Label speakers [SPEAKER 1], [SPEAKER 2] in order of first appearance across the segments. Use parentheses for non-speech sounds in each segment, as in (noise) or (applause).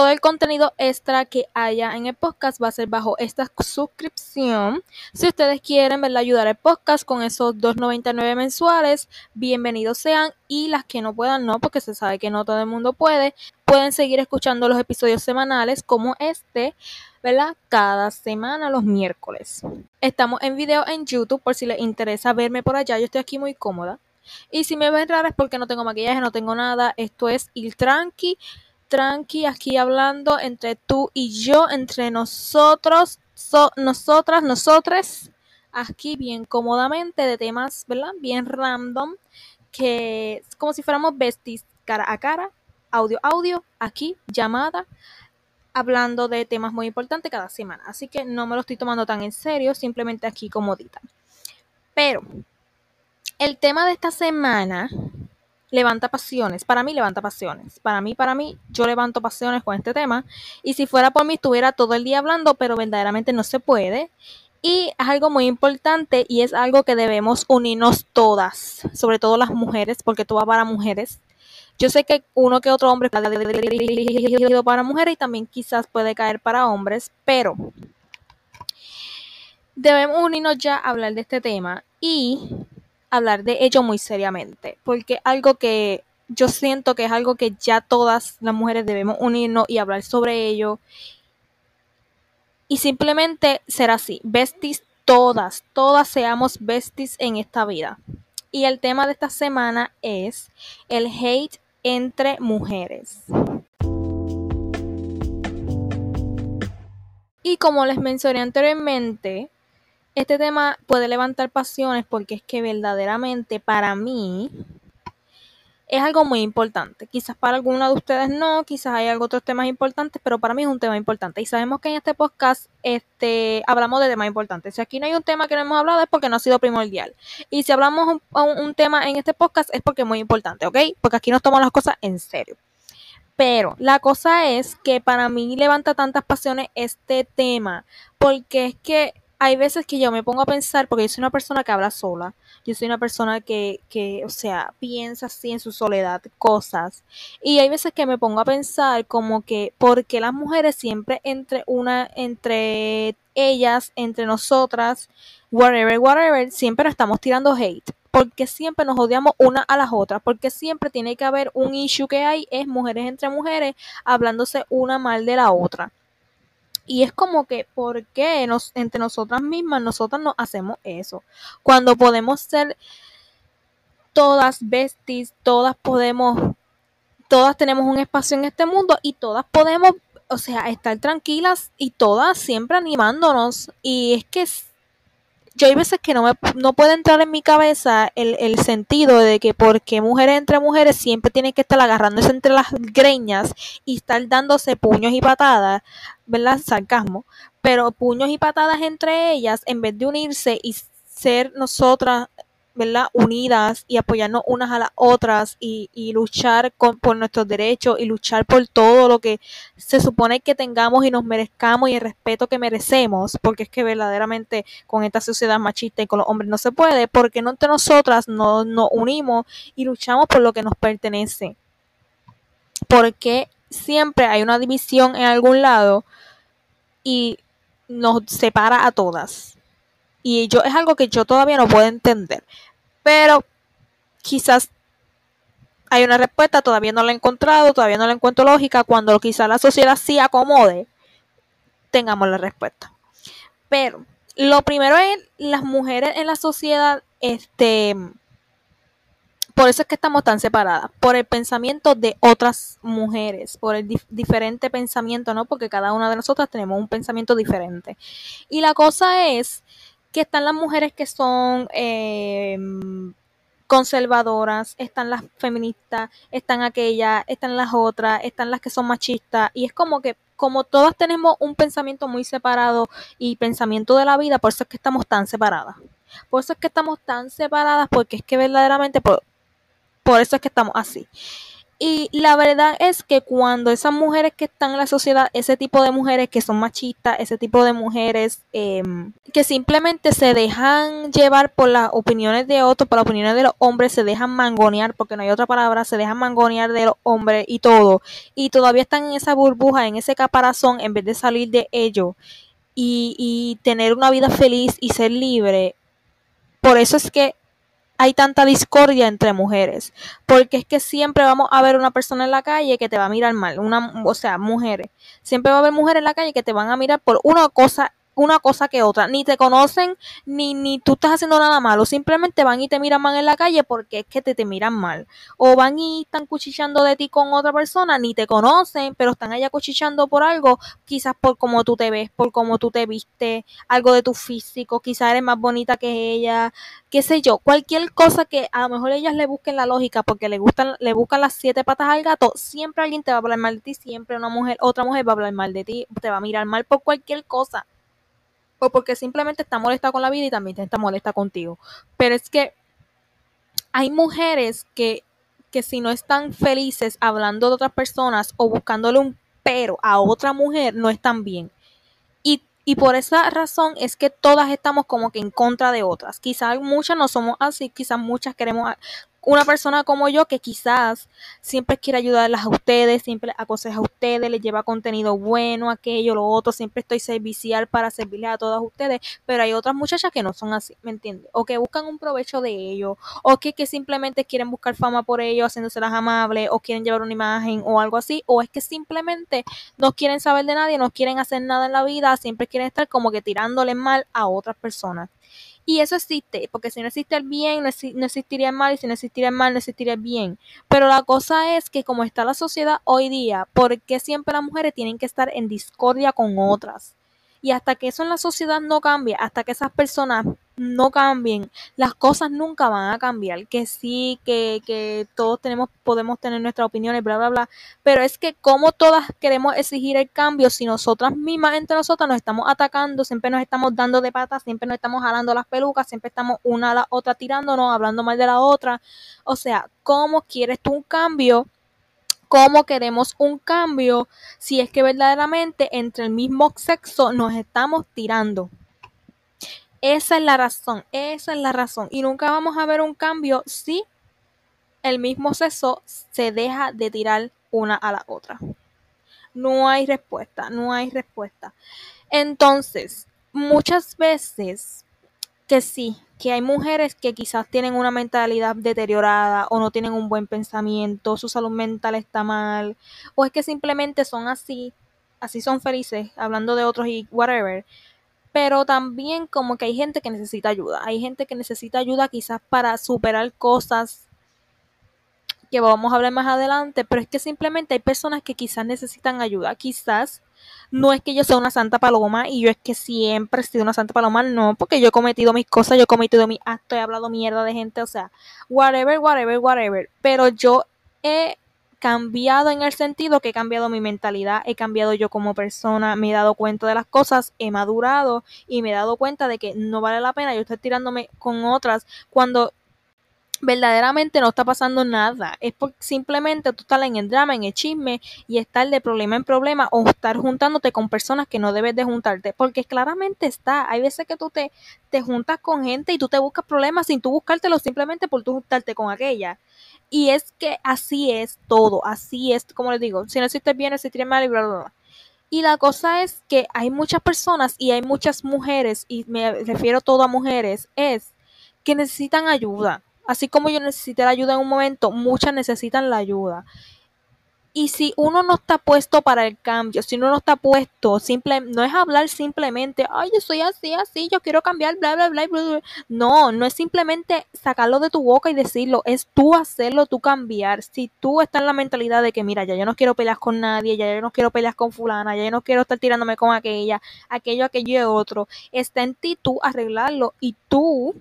[SPEAKER 1] todo el contenido extra que haya en el podcast va a ser bajo esta suscripción. Si ustedes quieren ¿verdad? ayudar al podcast con esos 2.99 mensuales, bienvenidos sean. Y las que no puedan, no, porque se sabe que no todo el mundo puede, pueden seguir escuchando los episodios semanales como este, ¿verdad? Cada semana los miércoles. Estamos en video en YouTube por si les interesa verme por allá. Yo estoy aquí muy cómoda. Y si me ven rara es porque no tengo maquillaje, no tengo nada. Esto es Il Tranqui tranqui aquí hablando entre tú y yo, entre nosotros, nosotras, nosotres, aquí bien cómodamente de temas, ¿verdad? Bien random, que como si fuéramos besties cara a cara, audio, audio, aquí, llamada, hablando de temas muy importantes cada semana. Así que no me lo estoy tomando tan en serio, simplemente aquí comodita. Pero el tema de esta semana levanta pasiones. Para mí levanta pasiones. Para mí, para mí, yo levanto pasiones con este tema. Y si fuera por mí, estuviera todo el día hablando, pero verdaderamente no se puede. Y es algo muy importante y es algo que debemos unirnos todas, sobre todo las mujeres, porque todo va para mujeres. Yo sé que uno que otro hombre para mujeres y también quizás puede caer para hombres, pero debemos unirnos ya a hablar de este tema y hablar de ello muy seriamente, porque algo que yo siento que es algo que ya todas las mujeres debemos unirnos y hablar sobre ello. Y simplemente ser así, besties todas, todas seamos besties en esta vida. Y el tema de esta semana es el hate entre mujeres. Y como les mencioné anteriormente, este tema puede levantar pasiones porque es que verdaderamente para mí es algo muy importante. Quizás para alguna de ustedes no, quizás hay algo otros temas importantes, pero para mí es un tema importante. Y sabemos que en este podcast este, hablamos de temas importantes. Si aquí no hay un tema que no hemos hablado es porque no ha sido primordial. Y si hablamos un, un tema en este podcast es porque es muy importante, ¿ok? Porque aquí nos tomamos las cosas en serio. Pero la cosa es que para mí levanta tantas pasiones este tema, porque es que hay veces que yo me pongo a pensar, porque yo soy una persona que habla sola, yo soy una persona que, que, o sea, piensa así en su soledad cosas. Y hay veces que me pongo a pensar como que, ¿por qué las mujeres siempre entre una, entre ellas, entre nosotras, whatever, whatever, siempre estamos tirando hate? Porque siempre nos odiamos una a las otras, porque siempre tiene que haber un issue que hay, es mujeres entre mujeres hablándose una mal de la otra. Y es como que, ¿por qué nos, entre nosotras mismas, nosotras nos hacemos eso? Cuando podemos ser todas besties, todas podemos, todas tenemos un espacio en este mundo y todas podemos, o sea, estar tranquilas y todas siempre animándonos. Y es que yo hay veces que no, me, no puede entrar en mi cabeza el, el sentido de que porque mujeres entre mujeres siempre tienen que estar agarrándose entre las greñas y estar dándose puños y patadas, ¿verdad? Sarcasmo, pero puños y patadas entre ellas en vez de unirse y ser nosotras ¿verdad? unidas y apoyarnos unas a las otras y, luchar con, por nuestros derechos y luchar por todo lo que se supone que tengamos y nos merezcamos y el respeto que merecemos, porque es que verdaderamente con esta sociedad machista y con los hombres no se puede, porque no entre nosotras nos, nos unimos y luchamos por lo que nos pertenece. Porque siempre hay una división en algún lado y nos separa a todas. Y yo es algo que yo todavía no puedo entender. Pero quizás hay una respuesta, todavía no la he encontrado, todavía no la encuentro lógica. Cuando quizás la sociedad sí acomode, tengamos la respuesta. Pero lo primero es las mujeres en la sociedad, este, por eso es que estamos tan separadas, por el pensamiento de otras mujeres, por el diferente pensamiento, ¿no? Porque cada una de nosotras tenemos un pensamiento diferente. Y la cosa es que están las mujeres que son eh, conservadoras, están las feministas, están aquellas, están las otras, están las que son machistas, y es como que como todas tenemos un pensamiento muy separado y pensamiento de la vida, por eso es que estamos tan separadas. Por eso es que estamos tan separadas, porque es que verdaderamente por, por eso es que estamos así. Y la verdad es que cuando esas mujeres que están en la sociedad, ese tipo de mujeres que son machistas, ese tipo de mujeres em, que simplemente se dejan llevar por las opiniones de otros, por las opiniones de los hombres, se dejan mangonear, porque no hay otra palabra, se dejan mangonear de los hombres y todo, y todavía están en esa burbuja, en ese caparazón, en vez de salir de ello y, y tener una vida feliz y ser libre. Por eso es que hay tanta discordia entre mujeres, porque es que siempre vamos a ver una persona en la calle que te va a mirar mal, una, o sea, mujeres. Siempre va a haber mujeres en la calle que te van a mirar por una cosa una cosa que otra. Ni te conocen, ni, ni tú estás haciendo nada malo. Simplemente van y te miran mal en la calle porque es que te, te miran mal. O van y están cuchicheando de ti con otra persona, ni te conocen, pero están allá cuchicheando por algo, quizás por cómo tú te ves, por cómo tú te viste, algo de tu físico, quizás eres más bonita que ella, qué sé yo, cualquier cosa que a lo mejor ellas le busquen la lógica porque le gustan, le buscan las siete patas al gato, siempre alguien te va a hablar mal de ti, siempre una mujer, otra mujer va a hablar mal de ti, te va a mirar mal por cualquier cosa o porque simplemente está molesta con la vida y también está molesta contigo. Pero es que hay mujeres que, que si no están felices hablando de otras personas o buscándole un pero a otra mujer, no están bien. Y, y por esa razón es que todas estamos como que en contra de otras. Quizás muchas no somos así, quizás muchas queremos una persona como yo que quizás siempre quiere ayudarlas a ustedes, siempre aconseja a ustedes, les lleva contenido bueno, aquello, lo otro, siempre estoy servicial para servirles a todas ustedes, pero hay otras muchachas que no son así, ¿me entiendes? O que buscan un provecho de ello, o que, que simplemente quieren buscar fama por ello, haciéndose las amables, o quieren llevar una imagen o algo así, o es que simplemente no quieren saber de nadie, no quieren hacer nada en la vida, siempre quieren estar como que tirándole mal a otras personas. Y eso existe, porque si no existe el bien, no, existiría el mal, y si no existiría el mal, no existiría el bien. Pero la cosa es que como está la sociedad hoy día, ¿por qué siempre las mujeres tienen que estar en discordia con otras? Y hasta que eso en la sociedad no cambie, hasta que esas personas no cambien, las cosas nunca van a cambiar. Que sí, que, que todos tenemos, podemos tener nuestras opiniones, bla, bla, bla. Pero es que como todas queremos exigir el cambio si nosotras mismas entre nosotras nos estamos atacando, siempre nos estamos dando de patas, siempre nos estamos jalando las pelucas, siempre estamos una a la otra tirándonos, hablando mal de la otra. O sea, ¿cómo quieres tú un cambio? cómo queremos un cambio si es que verdaderamente entre el mismo sexo nos estamos tirando. Esa es la razón, esa es la razón. Y nunca vamos a ver un cambio si el mismo sexo se deja de tirar una a la otra. No hay respuesta, no hay respuesta. Entonces, muchas veces que sí, que hay mujeres que quizás tienen una mentalidad deteriorada o no tienen un buen pensamiento, su salud mental está mal, o es que simplemente son así, así son felices, hablando de otros y whatever. Pero también como que hay gente que necesita ayuda, hay gente que necesita ayuda quizás para superar cosas que vamos a hablar más adelante, pero es que simplemente hay personas que quizás necesitan ayuda, quizás no es que yo sea una santa paloma y yo es que siempre he sido una santa paloma, no, porque yo he cometido mis cosas, yo he cometido mis actos, he hablado mierda de gente, o sea, whatever, whatever, whatever. Pero yo he cambiado en el sentido que he cambiado mi mentalidad, he cambiado yo como persona, me he dado cuenta de las cosas, he madurado y me he dado cuenta de que no vale la pena yo estar tirándome con otras cuando verdaderamente no está pasando nada. Es porque simplemente tú estás en el drama, en el chisme y estar de problema en problema o estar juntándote con personas que no debes de juntarte. Porque claramente está. Hay veces que tú te, te juntas con gente y tú te buscas problemas sin tú buscártelo simplemente por tú juntarte con aquella. Y es que así es todo. Así es, como les digo, si no existe bien, existe mal y bla, bla, bla. Y la cosa es que hay muchas personas y hay muchas mujeres, y me refiero todo a mujeres, es que necesitan ayuda Así como yo necesité la ayuda en un momento, muchas necesitan la ayuda. Y si uno no está puesto para el cambio, si uno no está puesto, simple, no es hablar simplemente, ay, yo soy así, así, yo quiero cambiar, bla, bla, bla, bla, bla. No, no es simplemente sacarlo de tu boca y decirlo, es tú hacerlo, tú cambiar. Si tú estás en la mentalidad de que, mira, ya yo no quiero pelear con nadie, ya yo no quiero pelear con fulana, ya yo no quiero estar tirándome con aquella, aquello, aquello y otro, está en ti tú arreglarlo y tú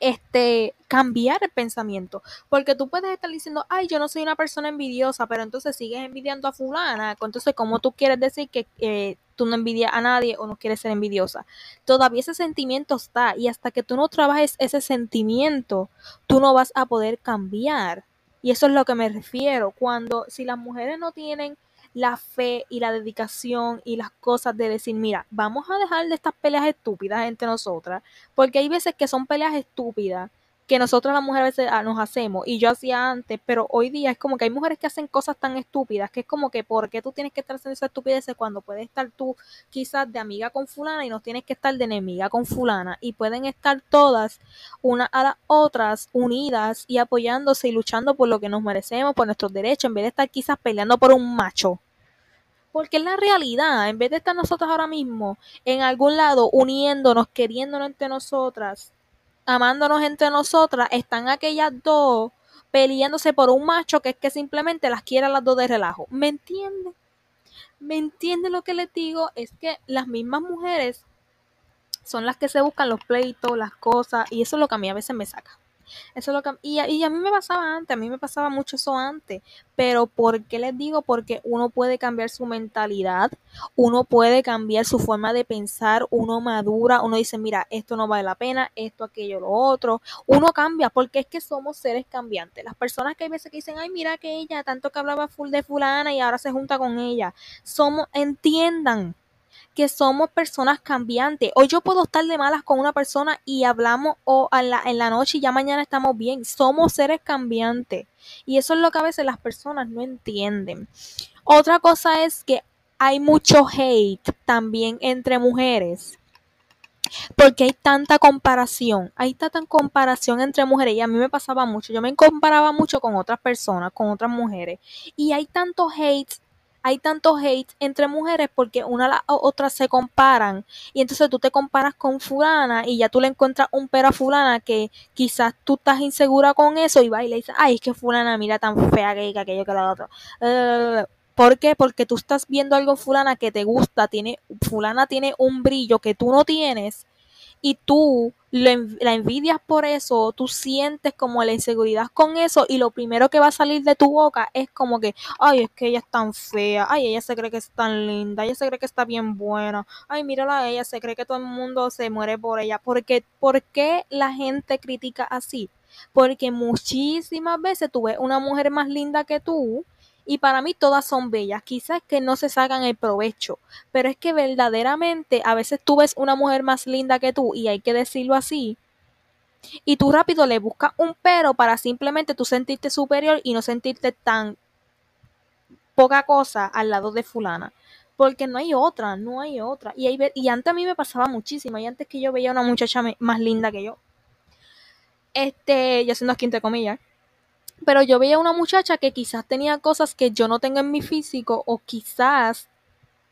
[SPEAKER 1] este, cambiar el pensamiento. Porque tú puedes estar diciendo, ay, yo no soy una persona envidiosa, pero entonces sigues envidiando a fulana. Entonces, ¿cómo tú quieres decir que eh, tú no envidias a nadie o no quieres ser envidiosa? Todavía ese sentimiento está y hasta que tú no trabajes ese sentimiento, tú no vas a poder cambiar. Y eso es lo que me refiero. Cuando, si las mujeres no tienen la fe y la dedicación y las cosas de decir, mira, vamos a dejar de estas peleas estúpidas entre nosotras, porque hay veces que son peleas estúpidas que nosotros las mujeres ah, nos hacemos y yo hacía antes, pero hoy día es como que hay mujeres que hacen cosas tan estúpidas que es como que ¿por qué tú tienes que estar haciendo esa estupidez cuando puedes estar tú quizás de amiga con fulana y no tienes que estar de enemiga con fulana y pueden estar todas una a las otras unidas y apoyándose y luchando por lo que nos merecemos, por nuestros derechos, en vez de estar quizás peleando por un macho? Porque es la realidad, en vez de estar nosotros ahora mismo en algún lado uniéndonos, queriéndonos entre nosotras, amándonos entre nosotras, están aquellas dos peleándose por un macho que es que simplemente las quiere a las dos de relajo. ¿Me entiende? ¿Me entiende lo que les digo? Es que las mismas mujeres son las que se buscan los pleitos, las cosas, y eso es lo que a mí a veces me saca. Eso es lo que, y, y, a mí me pasaba antes, a mí me pasaba mucho eso antes, pero ¿por qué les digo? Porque uno puede cambiar su mentalidad, uno puede cambiar su forma de pensar, uno madura, uno dice, mira, esto no vale la pena, esto, aquello, lo otro, uno cambia, porque es que somos seres cambiantes. Las personas que hay veces que dicen, ay, mira que ella, tanto que hablaba full de fulana y ahora se junta con ella, somos, entiendan, que somos personas cambiantes. Hoy yo puedo estar de malas con una persona y hablamos o la, en la noche y ya mañana estamos bien. Somos seres cambiantes. Y eso es lo que a veces las personas no entienden. Otra cosa es que hay mucho hate también entre mujeres. Porque hay tanta comparación, hay tanta comparación entre mujeres y a mí me pasaba mucho, yo me comparaba mucho con otras personas, con otras mujeres y hay tanto hate hay tanto hate entre mujeres porque una a la otra se comparan y entonces tú te comparas con fulana y ya tú le encuentras un pero a fulana que quizás tú estás insegura con eso y va y le dices, ay, es que fulana mira tan fea que aquello que la otra. ¿Por qué? Porque tú estás viendo algo fulana que te gusta, tiene, fulana tiene un brillo que tú no tienes y tú la envidias por eso, tú sientes como la inseguridad con eso y lo primero que va a salir de tu boca es como que, ay, es que ella es tan fea, ay, ella se cree que es tan linda, ella se cree que está bien buena, ay, mírala, ella se cree que todo el mundo se muere por ella. Porque, ¿Por qué la gente critica así? Porque muchísimas veces tú ves una mujer más linda que tú y para mí todas son bellas. Quizás que no se sacan el provecho, pero es que verdaderamente a veces tú ves una mujer más linda que tú y hay que decirlo así. Y tú rápido le buscas un pero para simplemente tú sentirte superior y no sentirte tan poca cosa al lado de fulana. Porque no hay otra, no hay otra. Y, y antes a mí me pasaba muchísimo. Y antes que yo veía una muchacha más linda que yo. Este, yo siendo aquí entre comillas pero yo veía una muchacha que quizás tenía cosas que yo no tengo en mi físico o quizás,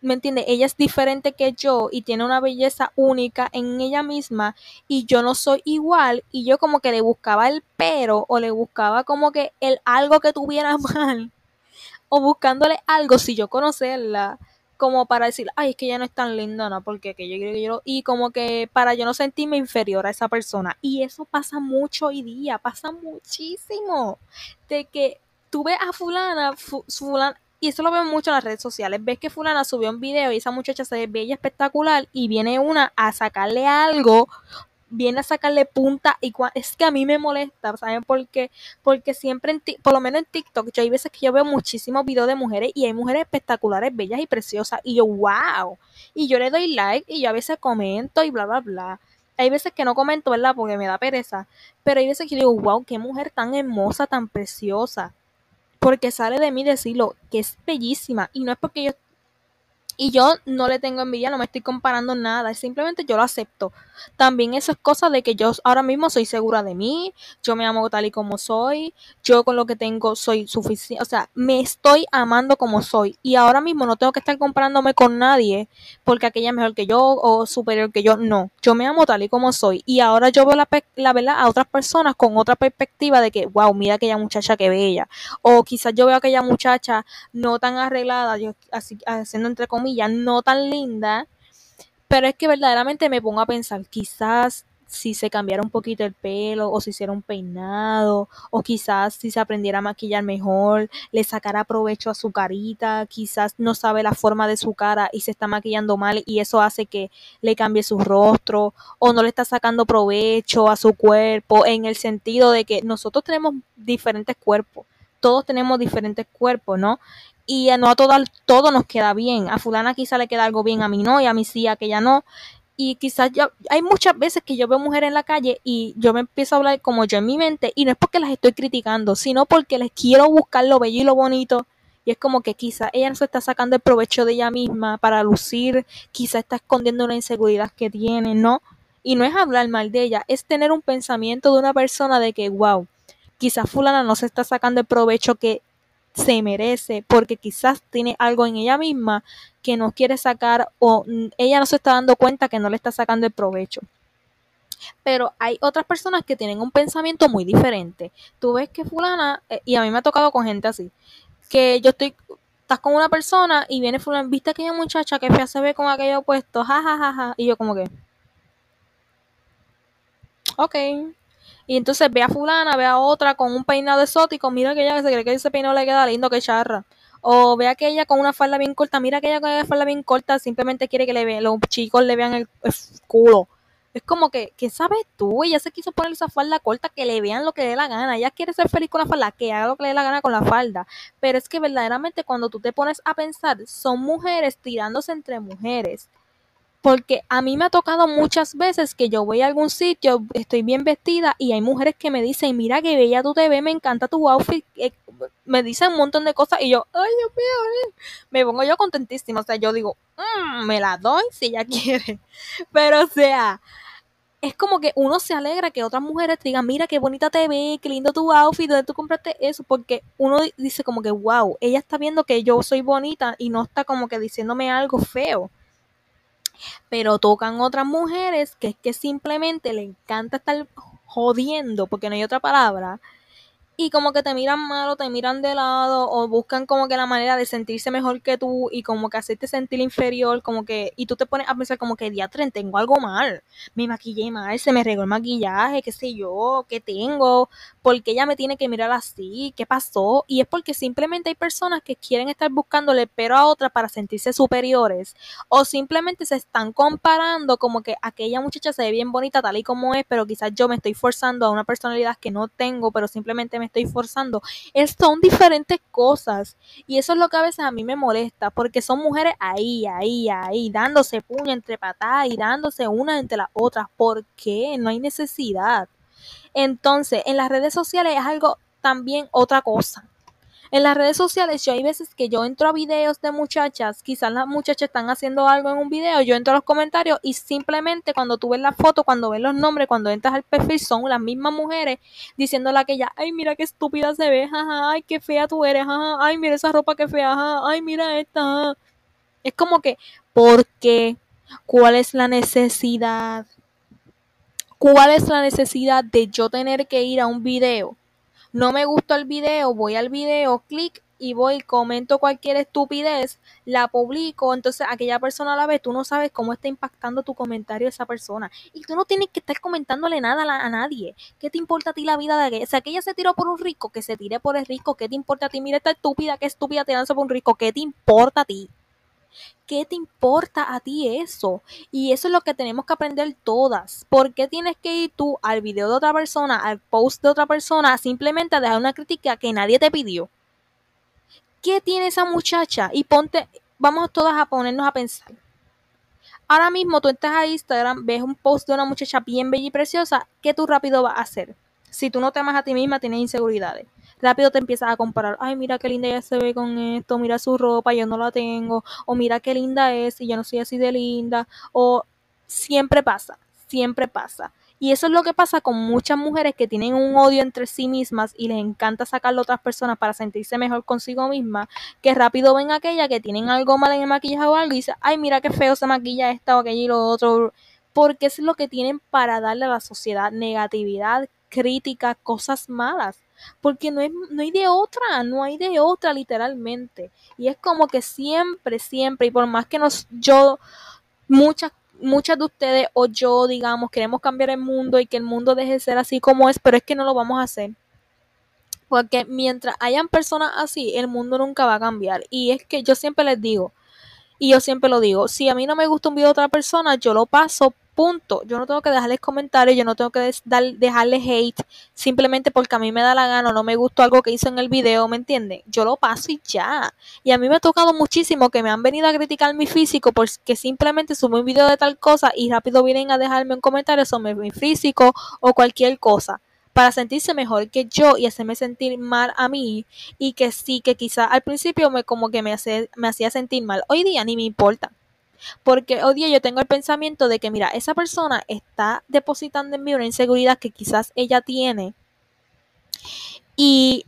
[SPEAKER 1] ¿me entiende? Ella es diferente que yo y tiene una belleza única en ella misma y yo no soy igual y yo como que le buscaba el pero o le buscaba como que el algo que tuviera (laughs) mal o buscándole algo si yo conocerla como para decir, ay, es que ella no es tan linda, no, porque que yo que yo, y como que para yo no sentirme inferior a esa persona. Y eso pasa mucho hoy día, pasa muchísimo, de que tú ves a fulana, fulana, y eso lo veo mucho en las redes sociales, ves que fulana subió un video y esa muchacha se ve bella espectacular y viene una a sacarle algo viene a sacarle punta y es que a mí me molesta, ¿saben por qué? Porque siempre, en por lo menos en TikTok, yo hay veces que yo veo muchísimos videos de mujeres y hay mujeres espectaculares, bellas y preciosas y yo, wow, y yo le doy like y yo a veces comento y bla, bla, bla. Hay veces que no comento, ¿verdad? Porque me da pereza. Pero hay veces que yo digo, wow, qué mujer tan hermosa, tan preciosa. Porque sale de mí decirlo, que es bellísima. Y no es porque yo y yo no le tengo envidia, no me estoy comparando nada, simplemente yo lo acepto. También eso es cosa de que yo ahora mismo soy segura de mí, yo me amo tal y como soy, yo con lo que tengo soy suficiente, o sea, me estoy amando como soy. Y ahora mismo no tengo que estar comparándome con nadie porque aquella es mejor que yo o superior que yo, no, yo me amo tal y como soy. Y ahora yo veo la, la verdad a otras personas con otra perspectiva de que, wow, mira aquella muchacha que bella. O quizás yo veo aquella muchacha no tan arreglada, yo así, haciendo entre comillas, no tan linda, pero es que verdaderamente me pongo a pensar, quizás si se cambiara un poquito el pelo o si hiciera un peinado o quizás si se aprendiera a maquillar mejor, le sacara provecho a su carita, quizás no sabe la forma de su cara y se está maquillando mal y eso hace que le cambie su rostro o no le está sacando provecho a su cuerpo en el sentido de que nosotros tenemos diferentes cuerpos todos tenemos diferentes cuerpos, ¿no? Y no a todas, todo nos queda bien. A fulana quizá le queda algo bien, a mí no, y a mí sí, a aquella no. Y quizás ya, hay muchas veces que yo veo mujeres en la calle y yo me empiezo a hablar como yo en mi mente, y no es porque las estoy criticando, sino porque les quiero buscar lo bello y lo bonito. Y es como que quizá ella no se está sacando el provecho de ella misma para lucir, quizá está escondiendo una inseguridad que tiene, ¿no? Y no es hablar mal de ella, es tener un pensamiento de una persona de que, wow, quizás fulana no se está sacando el provecho que se merece porque quizás tiene algo en ella misma que no quiere sacar o ella no se está dando cuenta que no le está sacando el provecho. Pero hay otras personas que tienen un pensamiento muy diferente. Tú ves que fulana, eh, y a mí me ha tocado con gente así, que yo estoy, estás con una persona y viene fulana, viste aquella muchacha que fea se ve con aquello puesto, jajajaja, y yo como que, ok, y entonces ve a fulana, ve a otra con un peinado exótico, mira que ella que se cree que ese peinado le queda lindo, que charra. O ve a aquella con una falda bien corta, mira aquella con una falda bien corta, simplemente quiere que le vean, los chicos le vean el, culo. Es como que, ¿qué sabes tú? Ella se quiso poner esa falda corta, que le vean lo que le dé la gana. Ella quiere ser feliz con la falda, que haga lo que le dé la gana con la falda. Pero es que verdaderamente cuando tú te pones a pensar, son mujeres tirándose entre mujeres porque a mí me ha tocado muchas veces que yo voy a algún sitio, estoy bien vestida y hay mujeres que me dicen, mira qué bella tú te me encanta tu outfit, eh, me dicen un montón de cosas y yo, ay Dios mío, me pongo yo contentísima, o sea, yo digo, mm, me la doy si ella (laughs) quiere, pero o sea, es como que uno se alegra que otras mujeres te digan, mira qué bonita te ves, qué lindo tu outfit, ¿dónde tú compraste eso? Porque uno dice como que, wow, ella está viendo que yo soy bonita y no está como que diciéndome algo feo pero tocan otras mujeres que es que simplemente le encanta estar jodiendo, porque no hay otra palabra, y como que te miran mal o te miran de lado o buscan como que la manera de sentirse mejor que tú y como que hacerte sentir inferior, como que, y tú te pones a pensar como que, diatren, tengo algo mal, me maquillé mal, se me regó el maquillaje, qué sé yo, qué tengo, porque ella me tiene que mirar así, qué pasó, y es porque simplemente hay personas que quieren estar buscándole pero a otra para sentirse superiores, o simplemente se están comparando como que aquella muchacha se ve bien bonita tal y como es, pero quizás yo me estoy forzando a una personalidad que no tengo, pero simplemente me estoy forzando. Son diferentes cosas. Y eso es lo que a veces a mí me molesta, porque son mujeres ahí, ahí, ahí, dándose puño entre patadas y dándose una entre las otras. ¿Por qué? No hay necesidad. Entonces, en las redes sociales es algo también otra cosa. En las redes sociales, yo hay veces que yo entro a videos de muchachas, quizás las muchachas están haciendo algo en un video, yo entro a los comentarios y simplemente cuando tú ves la foto, cuando ves los nombres, cuando entras al perfil, son las mismas mujeres diciéndole a aquella, ay, mira qué estúpida se ve, jaja, ay, qué fea tú eres, jaja, ay, mira esa ropa que fea, jaja, ay, mira esta. Es como que, ¿por qué? ¿Cuál es la necesidad? ¿Cuál es la necesidad de yo tener que ir a un video? no me gustó el video, voy al video, clic y voy, comento cualquier estupidez, la publico, entonces aquella persona la ve, tú no sabes cómo está impactando tu comentario esa persona. Y tú no tienes que estar comentándole nada a, nadie. ¿Qué te importa a ti la vida de aquella? Sea, aquella se tiró por un rico, que se tire por el rico, ¿qué te importa a ti? Mira esta estúpida, qué estúpida tirándose por un rico, ¿qué te importa a ti? ¿Qué te importa a ti eso? Y eso es lo que tenemos que aprender todas. ¿Por qué tienes que ir tú al video de otra persona, al post de otra persona, simplemente a dejar una crítica que nadie te pidió? ¿Qué tiene esa muchacha? Y ponte, vamos todas a ponernos a pensar. Ahora mismo tú entras a Instagram, ves un post de una muchacha bien bella y preciosa, ¿qué tú rápido vas a hacer? Si tú no te amas a ti misma, tienes inseguridades rápido te empiezas a comparar, ay, mira qué linda ella se ve con esto, mira su ropa, yo no la tengo, o mira qué linda es y yo no soy así de linda, o siempre pasa, siempre pasa. Y eso es lo que pasa con muchas mujeres que tienen un odio entre sí mismas y les encanta sacarlo a otras personas para sentirse mejor consigo misma, que rápido ven aquella que tienen algo mal en el maquillaje o algo y dicen, ay, mira qué feo se maquilla esta o aquello y lo otro, porque es lo que tienen para darle a la sociedad negatividad, crítica, cosas malas porque no, no hay de otra, no hay de otra literalmente. Y es como que siempre, siempre, y por más que nos, yo, muchas muchas de ustedes o yo, digamos, queremos cambiar el mundo y que el mundo deje de ser así como es, pero es que no lo vamos a hacer. Porque mientras hayan personas así, el mundo nunca va a cambiar. Y es que yo siempre les digo, y yo siempre lo digo, si a mí no me gusta un video de otra persona, yo lo paso punto. Yo no tengo que dejarles comentarios, yo no tengo que dejarles hate simplemente porque a mí me da la gana o no me gustó algo que hizo en el video, ¿me entienden? Yo lo paso y ya. Y a mí me ha tocado muchísimo que me han venido a criticar mi físico porque simplemente subo un video de tal cosa y rápido vienen a dejarme un comentario sobre mi físico o cualquier cosa para sentirse mejor que yo y hacerme sentir mal a mí y que sí, que quizá al principio me como que me, me hacía sentir mal. Hoy día ni me importa. Porque hoy día yo tengo el pensamiento de que, mira, esa persona está depositando en mí una inseguridad que quizás ella tiene. Y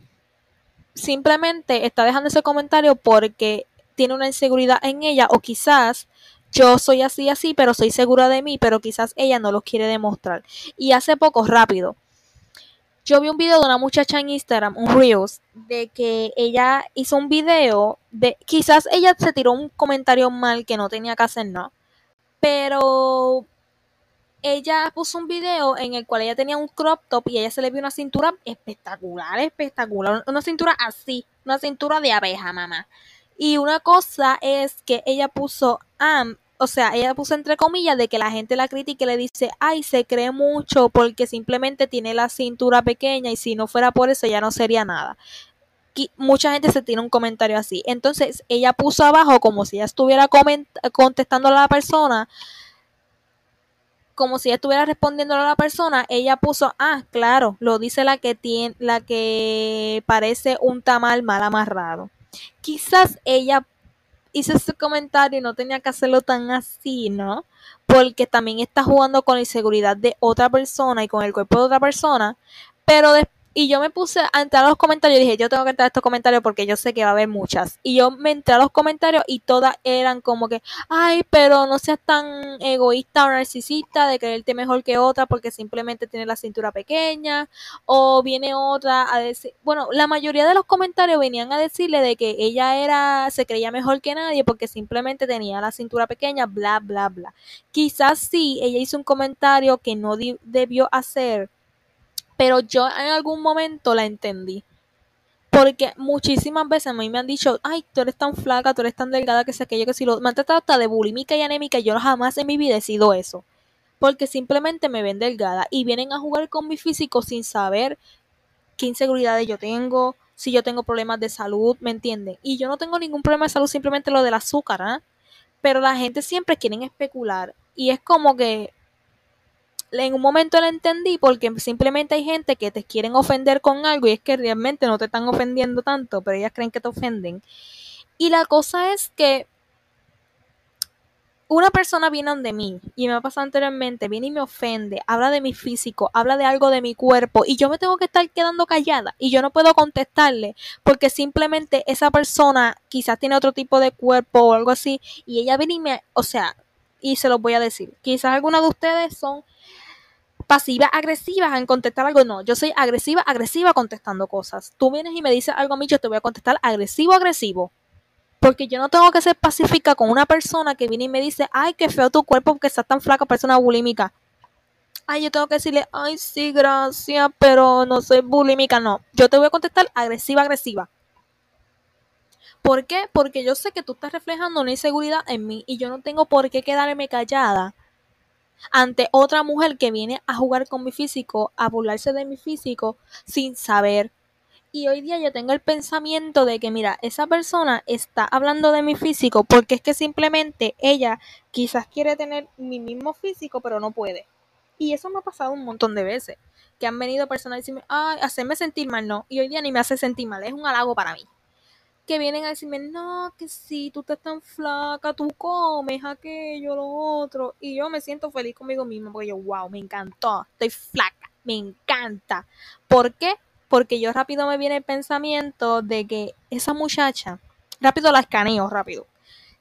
[SPEAKER 1] simplemente está dejando ese comentario porque tiene una inseguridad en ella o quizás yo soy así así, pero soy segura de mí, pero quizás ella no lo quiere demostrar. Y hace poco, rápido, yo vi un video de una muchacha en Instagram, un Reels, de que ella hizo un video de, quizás ella se tiró un comentario mal que no tenía que hacer nada, pero ella puso un video en el cual ella tenía un crop top y ella se le vio una cintura espectacular, espectacular, una cintura así, una cintura de abeja, mamá. Y una cosa es que ella puso, am o sea, ella puso entre comillas de que la gente la critica y le dice, ay, se cree mucho porque simplemente tiene la cintura pequeña y si no fuera por eso ya no sería nada. Y mucha gente se tiene un comentario así. Entonces ella puso abajo como si ella estuviera contestando a la persona, como si ella estuviera respondiendo a la persona, ella puso, ah, claro, lo dice la que tiene, la que parece un tamal mal amarrado. Quizás ella hice ese comentario y no tenía que hacerlo tan así, ¿no? Porque también está jugando con la inseguridad de otra persona y con el cuerpo de otra persona. Pero después y yo me puse a entrar a los comentarios y dije, yo tengo que entrar a estos comentarios porque yo sé que va a haber muchas. Y yo me entré a los comentarios y todas eran como que, ay, pero no seas tan egoísta o narcisista de creerte mejor que otra porque simplemente tiene la cintura pequeña. O viene otra a decir, bueno, la mayoría de los comentarios venían a decirle de que ella era, se creía mejor que nadie porque simplemente tenía la cintura pequeña, bla, bla, bla. Quizás sí, ella hizo un comentario que no debió hacer pero yo en algún momento la entendí. Porque muchísimas veces a mí me han dicho, ay, tú eres tan flaca, tú eres tan delgada, que sé que yo que si lo... Me han tratado hasta de bulímica y anémica y yo jamás en mi vida he sido eso. Porque simplemente me ven delgada y vienen a jugar con mi físico sin saber qué inseguridades yo tengo, si yo tengo problemas de salud, ¿me entienden? Y yo no tengo ningún problema de salud, simplemente lo del azúcar, ¿ah? Pero la gente siempre quiere especular y es como que en un momento la entendí porque simplemente hay gente que te quieren ofender con algo y es que realmente no te están ofendiendo tanto, pero ellas creen que te ofenden. Y la cosa es que una persona viene de mí y me ha pasado anteriormente, viene y me ofende, habla de mi físico, habla de algo de mi cuerpo y yo me tengo que estar quedando callada y yo no puedo contestarle porque simplemente esa persona quizás tiene otro tipo de cuerpo o algo así y ella viene y me, o sea, y se los voy a decir, quizás alguna de ustedes son pasivas agresivas en contestar algo. No, yo soy agresiva, agresiva contestando cosas. Tú vienes y me dices algo a mí, yo te voy a contestar agresivo, agresivo. Porque yo no tengo que ser pacífica con una persona que viene y me dice, ay, qué feo tu cuerpo porque estás tan flaca, persona bulímica. Ay, yo tengo que decirle, ay, sí, gracias, pero no soy bulímica. No, yo te voy a contestar agresiva, agresiva. ¿Por qué? Porque yo sé que tú estás reflejando una inseguridad en mí y yo no tengo por qué quedarme callada ante otra mujer que viene a jugar con mi físico, a burlarse de mi físico sin saber. Y hoy día yo tengo el pensamiento de que, mira, esa persona está hablando de mi físico porque es que simplemente ella quizás quiere tener mi mismo físico, pero no puede. Y eso me ha pasado un montón de veces. Que han venido personas a decirme, ay, hacerme sentir mal, no. Y hoy día ni me hace sentir mal, es un halago para mí que vienen a decirme, no, que si tú estás tan flaca, tú comes aquello, lo otro. Y yo me siento feliz conmigo misma porque yo, wow, me encantó, estoy flaca, me encanta. ¿Por qué? Porque yo rápido me viene el pensamiento de que esa muchacha, rápido la escaneo, rápido.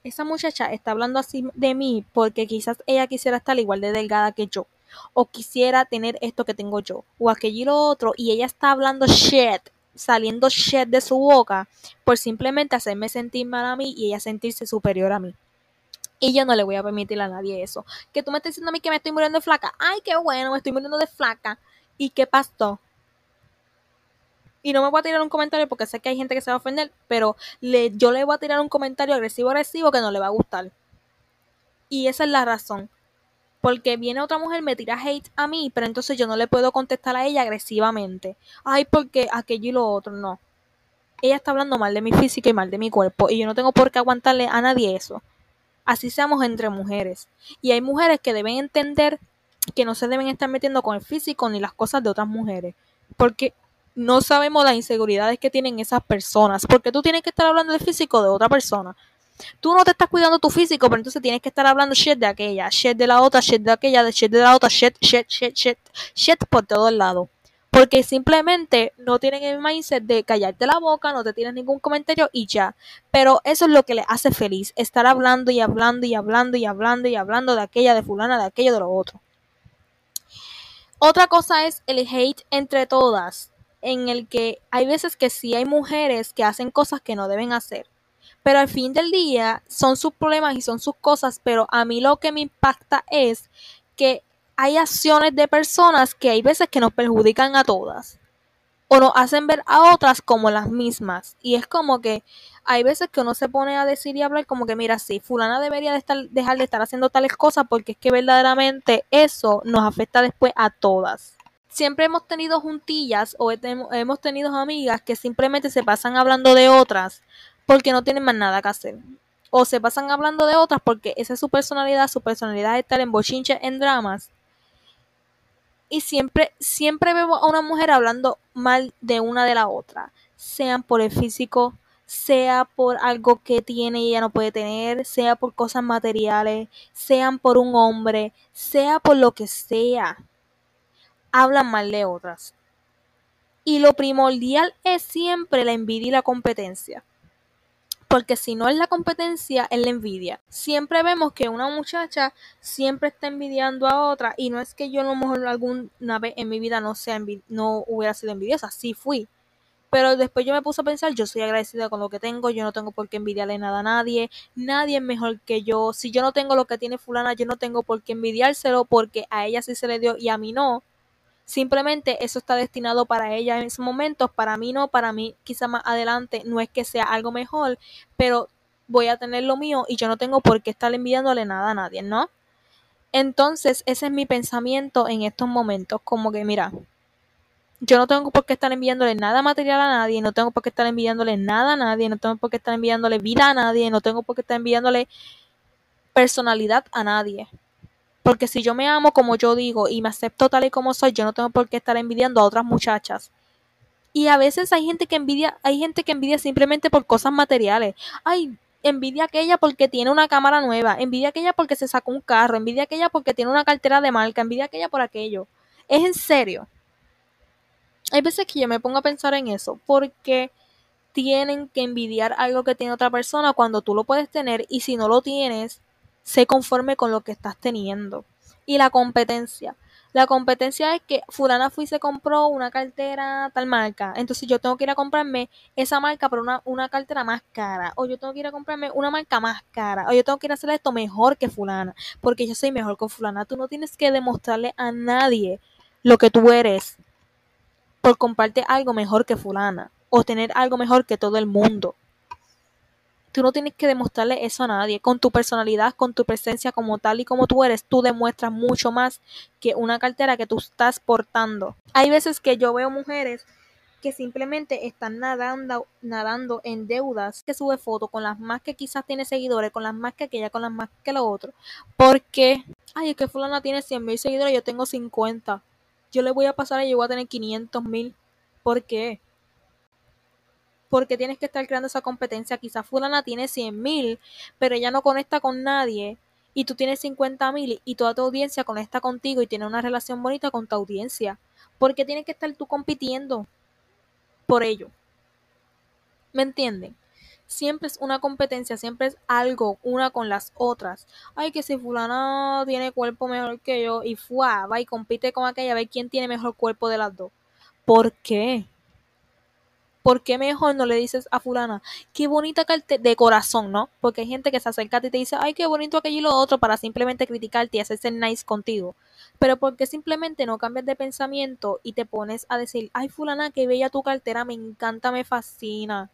[SPEAKER 1] Esa muchacha está hablando así de mí porque quizás ella quisiera estar igual de delgada que yo. O quisiera tener esto que tengo yo. O aquello y lo otro. Y ella está hablando shit saliendo shit de su boca por simplemente hacerme sentir mal a mí y ella sentirse superior a mí. Y yo no le voy a permitir a nadie eso. Que tú me estés diciendo a mí que me estoy muriendo de flaca. Ay, qué bueno, me estoy muriendo de flaca. ¿Y qué pasó? Y no me voy a tirar un comentario porque sé que hay gente que se va a ofender, pero le, yo le voy a tirar un comentario agresivo agresivo que no le va a gustar. Y esa es la razón. Porque viene otra mujer, me tira hate a mí, pero entonces yo no le puedo contestar a ella agresivamente. Ay, porque aquello y lo otro, no. Ella está hablando mal de mi físico y mal de mi cuerpo y yo no tengo por qué aguantarle a nadie eso. Así seamos entre mujeres. Y hay mujeres que deben entender que no se deben estar metiendo con el físico ni las cosas de otras mujeres. Porque no sabemos las inseguridades que tienen esas personas. Porque tú tienes que estar hablando del físico de otra persona. Tú no te estás cuidando tu físico, pero entonces tienes que estar hablando shit de aquella, shit de la otra, shit de aquella, shit de la otra, shit, shit, shit, shit, shit por todos lados. Porque simplemente no tienen el mindset de callarte la boca, no te tienes ningún comentario y ya. Pero eso es lo que le hace feliz, estar hablando y hablando y hablando y hablando y hablando de aquella, de fulana, de aquello, de lo otro. Otra cosa es el hate entre todas, en el que hay veces que sí hay mujeres que hacen cosas que no deben hacer pero al fin del día son sus problemas y son sus cosas, pero a mí lo que me impacta es que hay acciones de personas que hay veces que nos perjudican a todas o nos hacen ver a otras como las mismas. Y es como que hay veces que uno se pone a decir y hablar como que mira sí fulana debería de estar, dejar de estar haciendo tales cosas porque es que verdaderamente eso nos afecta después a todas siempre hemos tenido juntillas o hemos tenido amigas que simplemente se pasan hablando de otras porque no tienen más nada que hacer. O se pasan hablando de otras porque esa es su personalidad, su personalidad es estar en bochinche, en dramas. Y siempre, siempre vemos a una mujer hablando mal de una de la otra, sean por el físico, sea por algo que tiene y ella no puede tener, sea por cosas materiales, sean por un hombre, sea por lo que sea. Hablan mal de otras. Y lo primordial es siempre la envidia y la competencia porque si no es la competencia, es la envidia. Siempre vemos que una muchacha siempre está envidiando a otra y no es que yo a lo mejor alguna vez en mi vida no, sea no hubiera sido envidiosa, sí fui. Pero después yo me puse a pensar, yo soy agradecida con lo que tengo, yo no tengo por qué envidiarle nada a nadie, nadie es mejor que yo. Si yo no tengo lo que tiene fulana, yo no tengo por qué envidiárselo porque a ella sí se le dio y a mí no. Simplemente eso está destinado para ella en esos momentos, para mí no, para mí quizá más adelante no es que sea algo mejor, pero voy a tener lo mío y yo no tengo por qué estar enviándole nada a nadie, ¿no? Entonces, ese es mi pensamiento en estos momentos, como que mira, yo no tengo por qué estar enviándole nada material a nadie, no tengo por qué estar enviándole nada a nadie, no tengo por qué estar enviándole vida a nadie, no tengo por qué estar enviándole personalidad a nadie. Porque si yo me amo como yo digo y me acepto tal y como soy, yo no tengo por qué estar envidiando a otras muchachas. Y a veces hay gente que envidia, hay gente que envidia simplemente por cosas materiales. Ay, envidia aquella porque tiene una cámara nueva, envidia aquella porque se sacó un carro, envidia aquella porque tiene una cartera de marca, envidia aquella por aquello. Es en serio. Hay veces que yo me pongo a pensar en eso, porque tienen que envidiar algo que tiene otra persona cuando tú lo puedes tener y si no lo tienes, sé conforme con lo que estás teniendo. Y la competencia. La competencia es que fulana fui y se compró una cartera tal marca. Entonces yo tengo que ir a comprarme esa marca pero una, una cartera más cara. O yo tengo que ir a comprarme una marca más cara. O yo tengo que ir a hacer esto mejor que fulana. Porque yo soy mejor que fulana. Tú no tienes que demostrarle a nadie lo que tú eres por comprarte algo mejor que fulana. O tener algo mejor que todo el mundo. Tú no tienes que demostrarle eso a nadie. Con tu personalidad, con tu presencia como tal y como tú eres, tú demuestras mucho más que una cartera que tú estás portando. Hay veces que yo veo mujeres que simplemente están nadando, nadando en deudas, que sube fotos con las más que quizás tiene seguidores, con las más que aquella, con las más que lo otro. Porque, ay, es que fulana tiene 100 mil seguidores, yo tengo 50. Yo le voy a pasar y yo voy a tener 500 mil. ¿Por qué? Porque tienes que estar creando esa competencia. Quizás fulana tiene 100 mil, pero ella no conecta con nadie y tú tienes 50 mil y toda tu audiencia conecta contigo y tiene una relación bonita con tu audiencia. porque tienes que estar tú compitiendo por ello? ¿Me entienden? Siempre es una competencia, siempre es algo una con las otras. Ay, que si fulana tiene cuerpo mejor que yo y fuá, va y compite con aquella, a ver quién tiene mejor cuerpo de las dos. ¿Por qué? ¿Por qué mejor no le dices a fulana, qué bonita cartera de corazón, ¿no? Porque hay gente que se acerca a ti y te dice, ay, qué bonito aquello y lo otro para simplemente criticarte y hacerse nice contigo. Pero ¿por qué simplemente no cambias de pensamiento y te pones a decir, ay, fulana, qué bella tu cartera, me encanta, me fascina?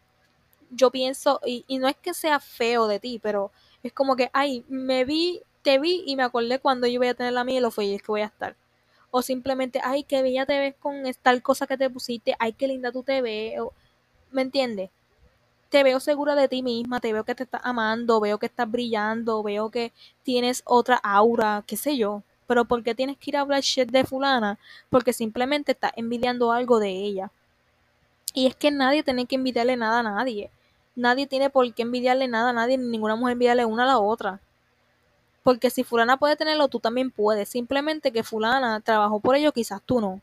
[SPEAKER 1] Yo pienso, y, y no es que sea feo de ti, pero es como que, ay, me vi te vi y me acordé cuando yo voy a tener la mía y lo fue y es que voy a estar. O simplemente, ay, qué bella te ves con tal cosa que te pusiste, ay, qué linda tú te ves. ¿Me entiendes? Te veo segura de ti misma, te veo que te estás amando, veo que estás brillando, veo que tienes otra aura, qué sé yo. Pero ¿por qué tienes que ir a hablar shit de fulana? Porque simplemente estás envidiando algo de ella. Y es que nadie tiene que envidiarle nada a nadie. Nadie tiene por qué envidiarle nada a nadie, ni ninguna mujer envidiarle una a la otra. Porque si fulana puede tenerlo, tú también puedes. Simplemente que fulana trabajó por ello, quizás tú no.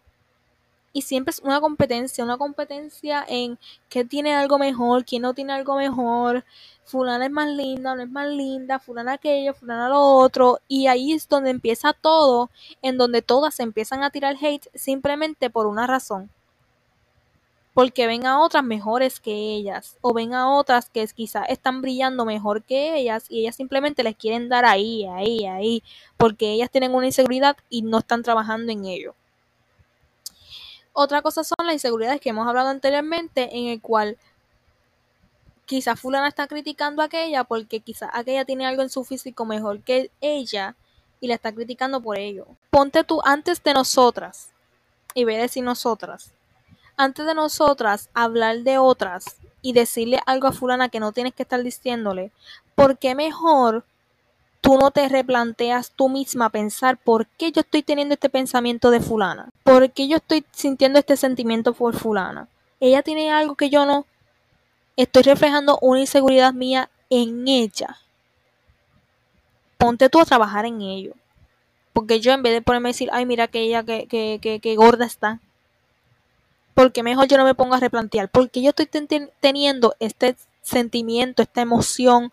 [SPEAKER 1] Y siempre es una competencia, una competencia en quién tiene algo mejor, quién no tiene algo mejor. Fulana es más linda, no es más linda, fulana aquello, fulana lo otro. Y ahí es donde empieza todo, en donde todas se empiezan a tirar hate simplemente por una razón porque ven a otras mejores que ellas o ven a otras que quizás están brillando mejor que ellas y ellas simplemente les quieren dar ahí, ahí, ahí, porque ellas tienen una inseguridad y no están trabajando en ello. Otra cosa son las inseguridades que hemos hablado anteriormente en el cual quizás fulana está criticando a aquella porque quizás aquella tiene algo en su físico mejor que ella y la está criticando por ello. Ponte tú antes de nosotras y ve decir nosotras antes de nosotras hablar de otras y decirle algo a fulana que no tienes que estar diciéndole, ¿por qué mejor tú no te replanteas tú misma pensar por qué yo estoy teniendo este pensamiento de fulana? ¿Por qué yo estoy sintiendo este sentimiento por fulana? Ella tiene algo que yo no. Estoy reflejando una inseguridad mía en ella. Ponte tú a trabajar en ello. Porque yo en vez de ponerme a decir, ay, mira que ella que, que, que, que gorda está, porque mejor yo no me pongo a replantear, porque yo estoy teniendo este sentimiento, esta emoción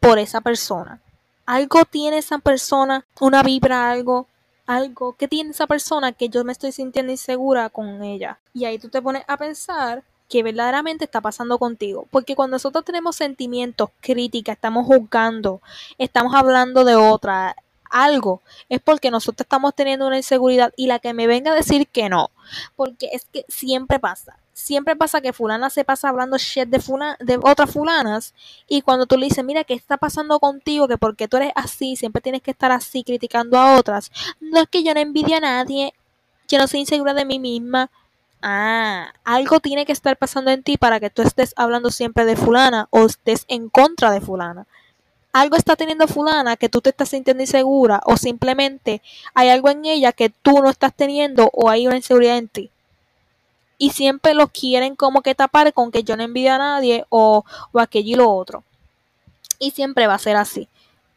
[SPEAKER 1] por esa persona. Algo tiene esa persona, una vibra, algo, algo que tiene esa persona que yo me estoy sintiendo insegura con ella. Y ahí tú te pones a pensar que verdaderamente está pasando contigo. Porque cuando nosotros tenemos sentimientos, críticas, estamos juzgando, estamos hablando de otra, algo, es porque nosotros estamos teniendo una inseguridad y la que me venga a decir que no, porque es que siempre pasa. Siempre pasa que fulana se pasa hablando shit de, de otras fulanas y cuando tú le dices, mira, ¿qué está pasando contigo? Que porque tú eres así, siempre tienes que estar así criticando a otras. No es que yo no envidie a nadie, yo no soy insegura de mí misma. Ah, algo tiene que estar pasando en ti para que tú estés hablando siempre de fulana o estés en contra de fulana algo está teniendo fulana que tú te estás sintiendo insegura o simplemente hay algo en ella que tú no estás teniendo o hay una inseguridad en ti. Y siempre lo quieren como que tapar con que yo no envidio a nadie o, o aquello y lo otro. Y siempre va a ser así.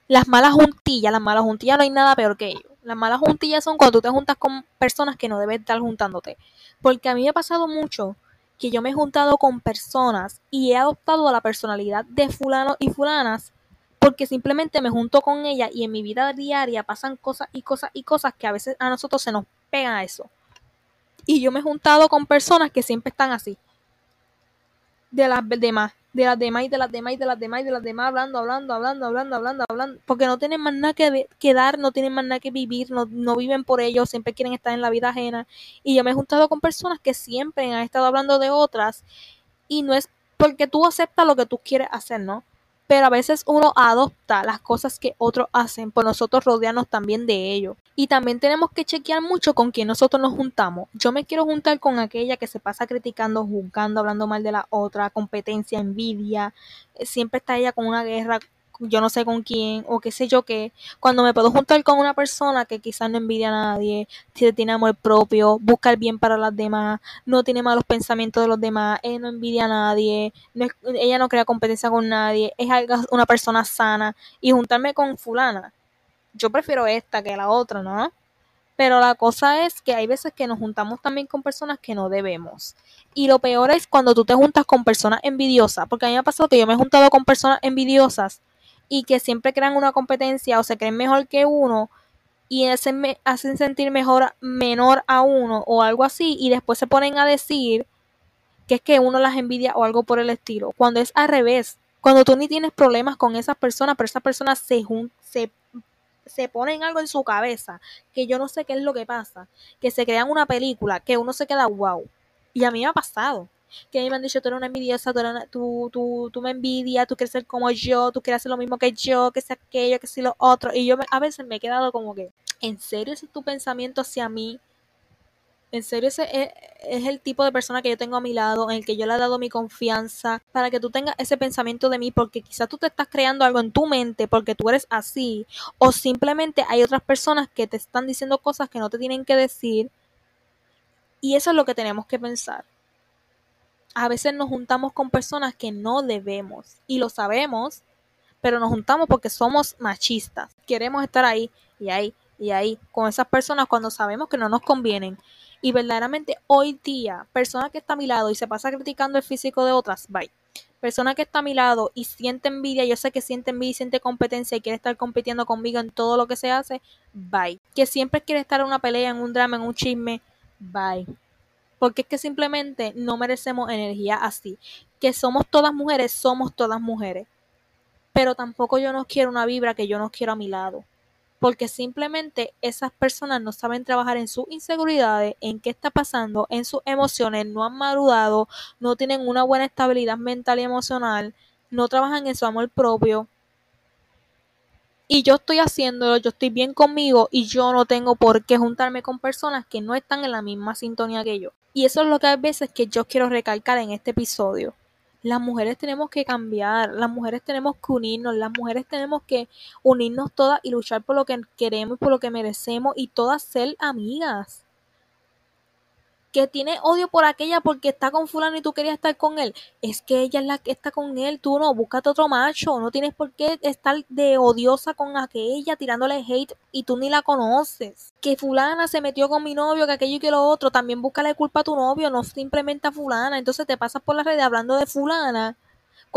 [SPEAKER 1] Las malas juntillas, las malas juntillas no hay nada peor que ello. Las malas juntillas son cuando tú te juntas con personas que no debes estar juntándote. Porque a mí me ha pasado mucho que yo me he juntado con personas y he adoptado la personalidad de fulano y fulanas porque simplemente me junto con ella y en mi vida diaria pasan cosas y cosas y cosas que a veces a nosotros se nos pega eso. Y yo me he juntado con personas que siempre están así. De las demás, de las demás y de las demás y de las demás y de las demás hablando, hablando, hablando, hablando, hablando, hablando. Porque no tienen más nada que, que dar, no tienen más nada que vivir, no, no viven por ellos, siempre quieren estar en la vida ajena. Y yo me he juntado con personas que siempre han estado hablando de otras. Y no es porque tú aceptas lo que tú quieres hacer, ¿no? Pero a veces uno adopta las cosas que otros hacen por nosotros rodearnos también de ello. Y también tenemos que chequear mucho con quién nosotros nos juntamos. Yo me quiero juntar con aquella que se pasa criticando, juzgando, hablando mal de la otra, competencia, envidia. Siempre está ella con una guerra yo no sé con quién o qué sé yo qué, cuando me puedo juntar con una persona que quizás no envidia a nadie, tiene amor propio, busca el bien para las demás, no tiene malos pensamientos de los demás, ella no envidia a nadie, ella no crea competencia con nadie, es una persona sana y juntarme con fulana, yo prefiero esta que la otra, ¿no? Pero la cosa es que hay veces que nos juntamos también con personas que no debemos. Y lo peor es cuando tú te juntas con personas envidiosas, porque a mí me ha pasado que yo me he juntado con personas envidiosas y que siempre crean una competencia o se creen mejor que uno y hacen, hacen sentir mejor menor a uno o algo así y después se ponen a decir que es que uno las envidia o algo por el estilo, cuando es al revés, cuando tú ni tienes problemas con esas personas, pero esas personas se, se, se ponen algo en su cabeza, que yo no sé qué es lo que pasa, que se crean una película, que uno se queda wow. Y a mí me ha pasado. Que a mí me han dicho, tú eres una envidiosa, tú, tú, tú, me envidias, tú quieres ser como yo, tú quieres hacer lo mismo que yo, que sea aquello, que sea lo otro. Y yo a veces me he quedado como que, ¿en serio ese es tu pensamiento hacia mí? En serio, ese es, es el tipo de persona que yo tengo a mi lado, en el que yo le he dado mi confianza, para que tú tengas ese pensamiento de mí, porque quizás tú te estás creando algo en tu mente porque tú eres así, o simplemente hay otras personas que te están diciendo cosas que no te tienen que decir, y eso es lo que tenemos que pensar. A veces nos juntamos con personas que no debemos, y lo sabemos, pero nos juntamos porque somos machistas. Queremos estar ahí y ahí y ahí con esas personas cuando sabemos que no nos convienen. Y verdaderamente hoy día, persona que está a mi lado y se pasa criticando el físico de otras, bye. Persona que está a mi lado y siente envidia, yo sé que siente envidia y siente competencia y quiere estar compitiendo conmigo en todo lo que se hace, bye. Que siempre quiere estar en una pelea, en un drama, en un chisme, bye. Porque es que simplemente no merecemos energía así. Que somos todas mujeres, somos todas mujeres pero tampoco yo no quiero una vibra que yo no quiero a mi lado. Porque simplemente esas personas no saben trabajar en sus inseguridades, en qué está pasando, en sus emociones, no han madurado, no tienen una buena estabilidad mental y emocional, no trabajan en su amor propio. Y yo estoy haciéndolo, yo estoy bien conmigo y yo no tengo por qué juntarme con personas que no están en la misma sintonía que yo. Y eso es lo que a veces que yo quiero recalcar en este episodio las mujeres tenemos que cambiar, las mujeres tenemos que unirnos, las mujeres tenemos que unirnos todas y luchar por lo que queremos y por lo que merecemos y todas ser amigas. Que tiene odio por aquella porque está con fulano y tú querías estar con él. Es que ella es la que está con él, tú no, búscate otro macho, no tienes por qué estar de odiosa con aquella tirándole hate y tú ni la conoces. Que fulana se metió con mi novio, que aquello y que lo otro, también búscale culpa a tu novio, no simplemente a fulana. Entonces te pasas por la red hablando de fulana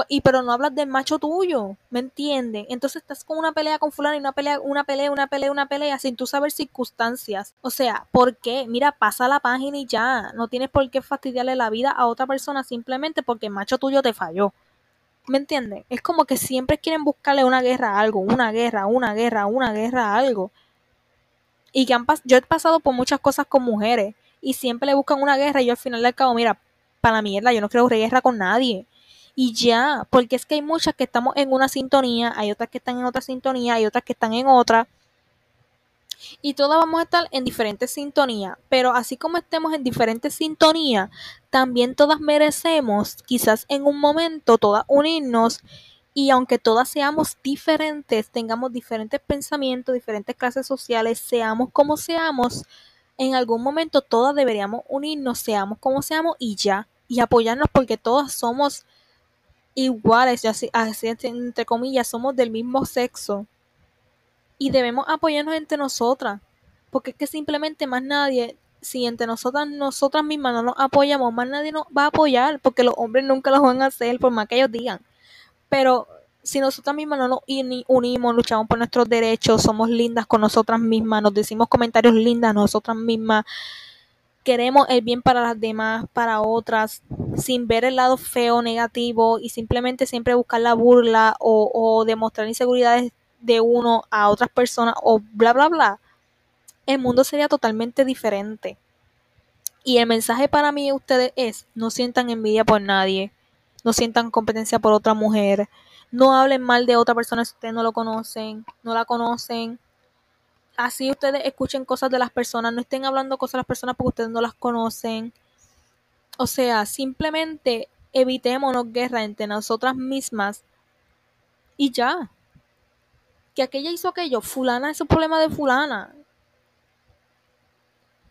[SPEAKER 1] y pero no hablas del macho tuyo, ¿me entienden? Entonces estás con una pelea con fulano y una pelea, una pelea, una pelea, una pelea, sin tú saber circunstancias. O sea, ¿por qué? Mira, pasa la página y ya. No tienes por qué fastidiarle la vida a otra persona simplemente porque el macho tuyo te falló. ¿Me entienden? Es como que siempre quieren buscarle una guerra a algo, una guerra, una guerra, una guerra a algo. Y que han yo he pasado por muchas cosas con mujeres y siempre le buscan una guerra y yo al final del cabo, mira, para la mierda, yo no quiero guerra con nadie y ya, porque es que hay muchas que estamos en una sintonía, hay otras que están en otra sintonía, hay otras que están en otra. Y todas vamos a estar en diferentes sintonías, pero así como estemos en diferentes sintonías, también todas merecemos, quizás en un momento, todas unirnos y aunque todas seamos diferentes, tengamos diferentes pensamientos, diferentes clases sociales, seamos como seamos, en algún momento todas deberíamos unirnos, seamos como seamos y ya, y apoyarnos porque todas somos iguales, así, así entre comillas, somos del mismo sexo. Y debemos apoyarnos entre nosotras. Porque es que simplemente más nadie, si entre nosotras, nosotras mismas no nos apoyamos, más nadie nos va a apoyar. Porque los hombres nunca lo van a hacer, por más que ellos digan. Pero si nosotras mismas no nos unimos, luchamos por nuestros derechos, somos lindas con nosotras mismas, nos decimos comentarios lindas nosotras mismas, queremos el bien para las demás, para otras, sin ver el lado feo, negativo y simplemente siempre buscar la burla o, demostrar inseguridades de uno a otras personas o bla, bla, bla, el mundo sería totalmente diferente. Y el mensaje para mí de ustedes es, no sientan envidia por nadie, no sientan competencia por otra mujer, no hablen mal de otra persona si ustedes no lo conocen, no la conocen, así ustedes escuchen cosas de las personas, no estén hablando cosas de las personas porque ustedes no las conocen. O sea, simplemente evitémonos guerra entre nosotras mismas y ya. Que aquella hizo aquello, fulana es un problema de fulana.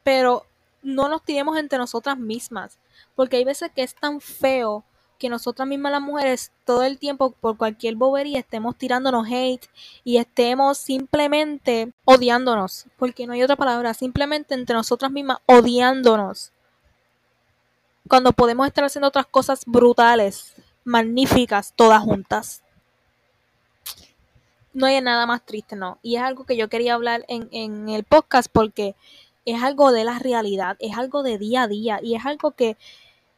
[SPEAKER 1] Pero no nos tiremos entre nosotras mismas, porque hay veces que es tan feo que nosotras mismas las mujeres todo el tiempo por cualquier bobería estemos tirándonos hate y estemos simplemente odiándonos, porque no hay otra palabra, simplemente entre nosotras mismas odiándonos. Cuando podemos estar haciendo otras cosas brutales, magníficas, todas juntas. No hay nada más triste, no. Y es algo que yo quería hablar en, en el podcast porque es algo de la realidad, es algo de día a día y es algo que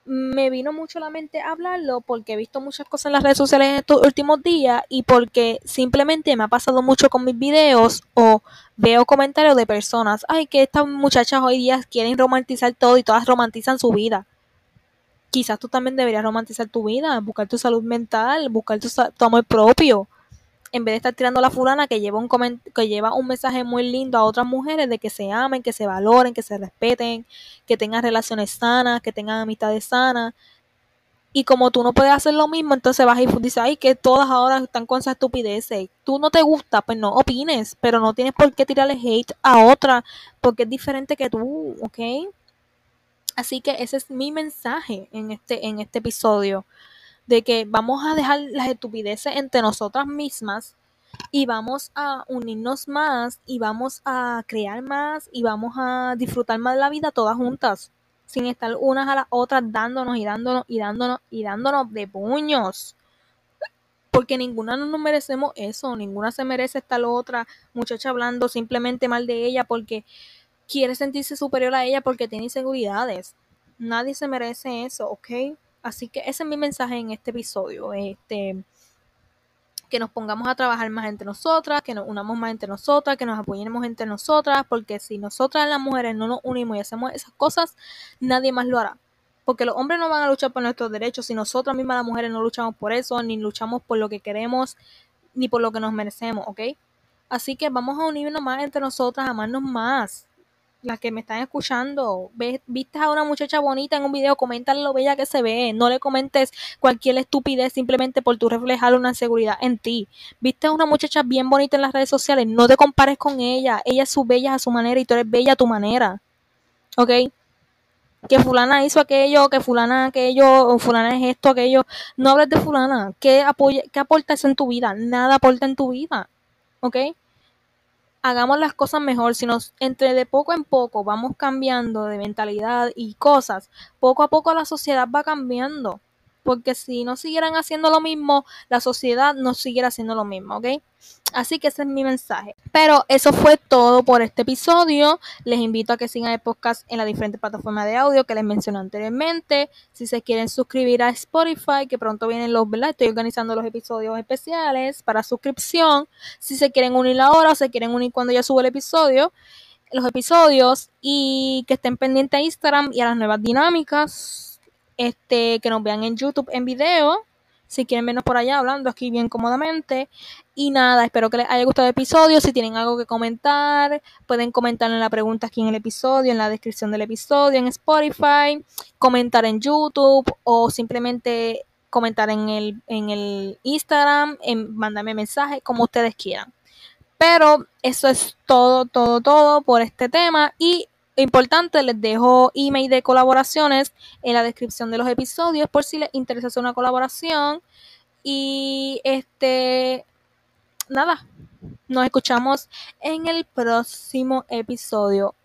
[SPEAKER 1] me vino mucho a la mente hablarlo porque he visto muchas cosas en las redes sociales en estos últimos días y porque simplemente me ha pasado mucho con mis videos o veo comentarios de personas, ay, que estas muchachas hoy día quieren romantizar todo y todas romantizan su vida. quizás tú también deberías romantizar tu vida, buscar tu salud mental, buscar tu, tu amor propio en vez de estar tirando la fulana que lleva un que lleva un mensaje muy lindo a otras mujeres de que se amen, que se valoren, que se respeten, que tengan relaciones sanas, que tengan amistades sanas. Y como tú no puedes hacer lo mismo, entonces vas y dices, ay, que todas ahora están con esa estupideces. Tú no te gusta, pues no opines, pero no tienes por qué tirarle hate a otra, porque es diferente que tú, ¿ok? Así que ese es mi mensaje en este, en este episodio de que vamos a dejar las estupideces entre nosotras mismas y vamos a unirnos más y vamos a crear más y vamos a disfrutar más de la vida todas juntas, sin estar unas a las otras dándonos y dándonos y dándonos y dándonos de puños. Porque ninguna nos merecemos eso, ninguna se merece estar otra muchacha hablando simplemente mal de ella porque quiere sentirse superior a ella porque tiene inseguridades. Nadie se merece eso, ¿ok? Así que ese es mi mensaje en este episodio. Este, que nos pongamos a trabajar más entre nosotras, que nos unamos más entre nosotras, que nos apoyemos entre nosotras, porque si nosotras las mujeres no nos unimos y hacemos esas cosas, nadie más lo hará. Porque los hombres no van a luchar por nuestros derechos si nosotras mismas las mujeres no luchamos por eso, ni luchamos por lo que queremos, ni por lo que nos merecemos, ¿ok? Así que vamos a unirnos más entre nosotras, amarnos más las que me están escuchando, viste a una muchacha bonita en un video, coméntale lo bella que se ve, no le comentes cualquier estupidez simplemente por tu reflejar una seguridad en ti. Viste a una muchacha bien bonita en las redes sociales, no te compares con ella, ella es su bella a su manera y tú eres bella a tu manera. ¿Ok? Que fulana hizo aquello, que fulana aquello, o fulana es esto, aquello. No hables de fulana. ¿Qué, apoya, qué aporta en tu vida? Nada aporta en tu vida. ¿Ok? Hagamos las cosas mejor, si nos entre de poco en poco vamos cambiando de mentalidad y cosas, poco a poco la sociedad va cambiando. Porque si no siguieran haciendo lo mismo, la sociedad no siguiera haciendo lo mismo, ¿ok? Así que ese es mi mensaje. Pero eso fue todo por este episodio. Les invito a que sigan el podcast en las diferentes plataformas de audio que les mencioné anteriormente. Si se quieren suscribir a Spotify, que pronto vienen los, ¿verdad? Estoy organizando los episodios especiales para suscripción. Si se quieren unir ahora o se quieren unir cuando ya suba el episodio, los episodios y que estén pendientes a Instagram y a las nuevas dinámicas. Este, que nos vean en YouTube en video si quieren vernos por allá hablando aquí bien cómodamente. Y nada, espero que les haya gustado el episodio. Si tienen algo que comentar, pueden comentar en la pregunta aquí en el episodio, en la descripción del episodio, en Spotify, comentar en YouTube o simplemente comentar en el, en el Instagram, en, mandarme mensajes, como ustedes quieran. Pero eso es todo, todo, todo por este tema. Y importante, les dejo email de colaboraciones en la descripción de los episodios por si les interesa hacer una colaboración. Y este, nada, nos escuchamos en el próximo episodio.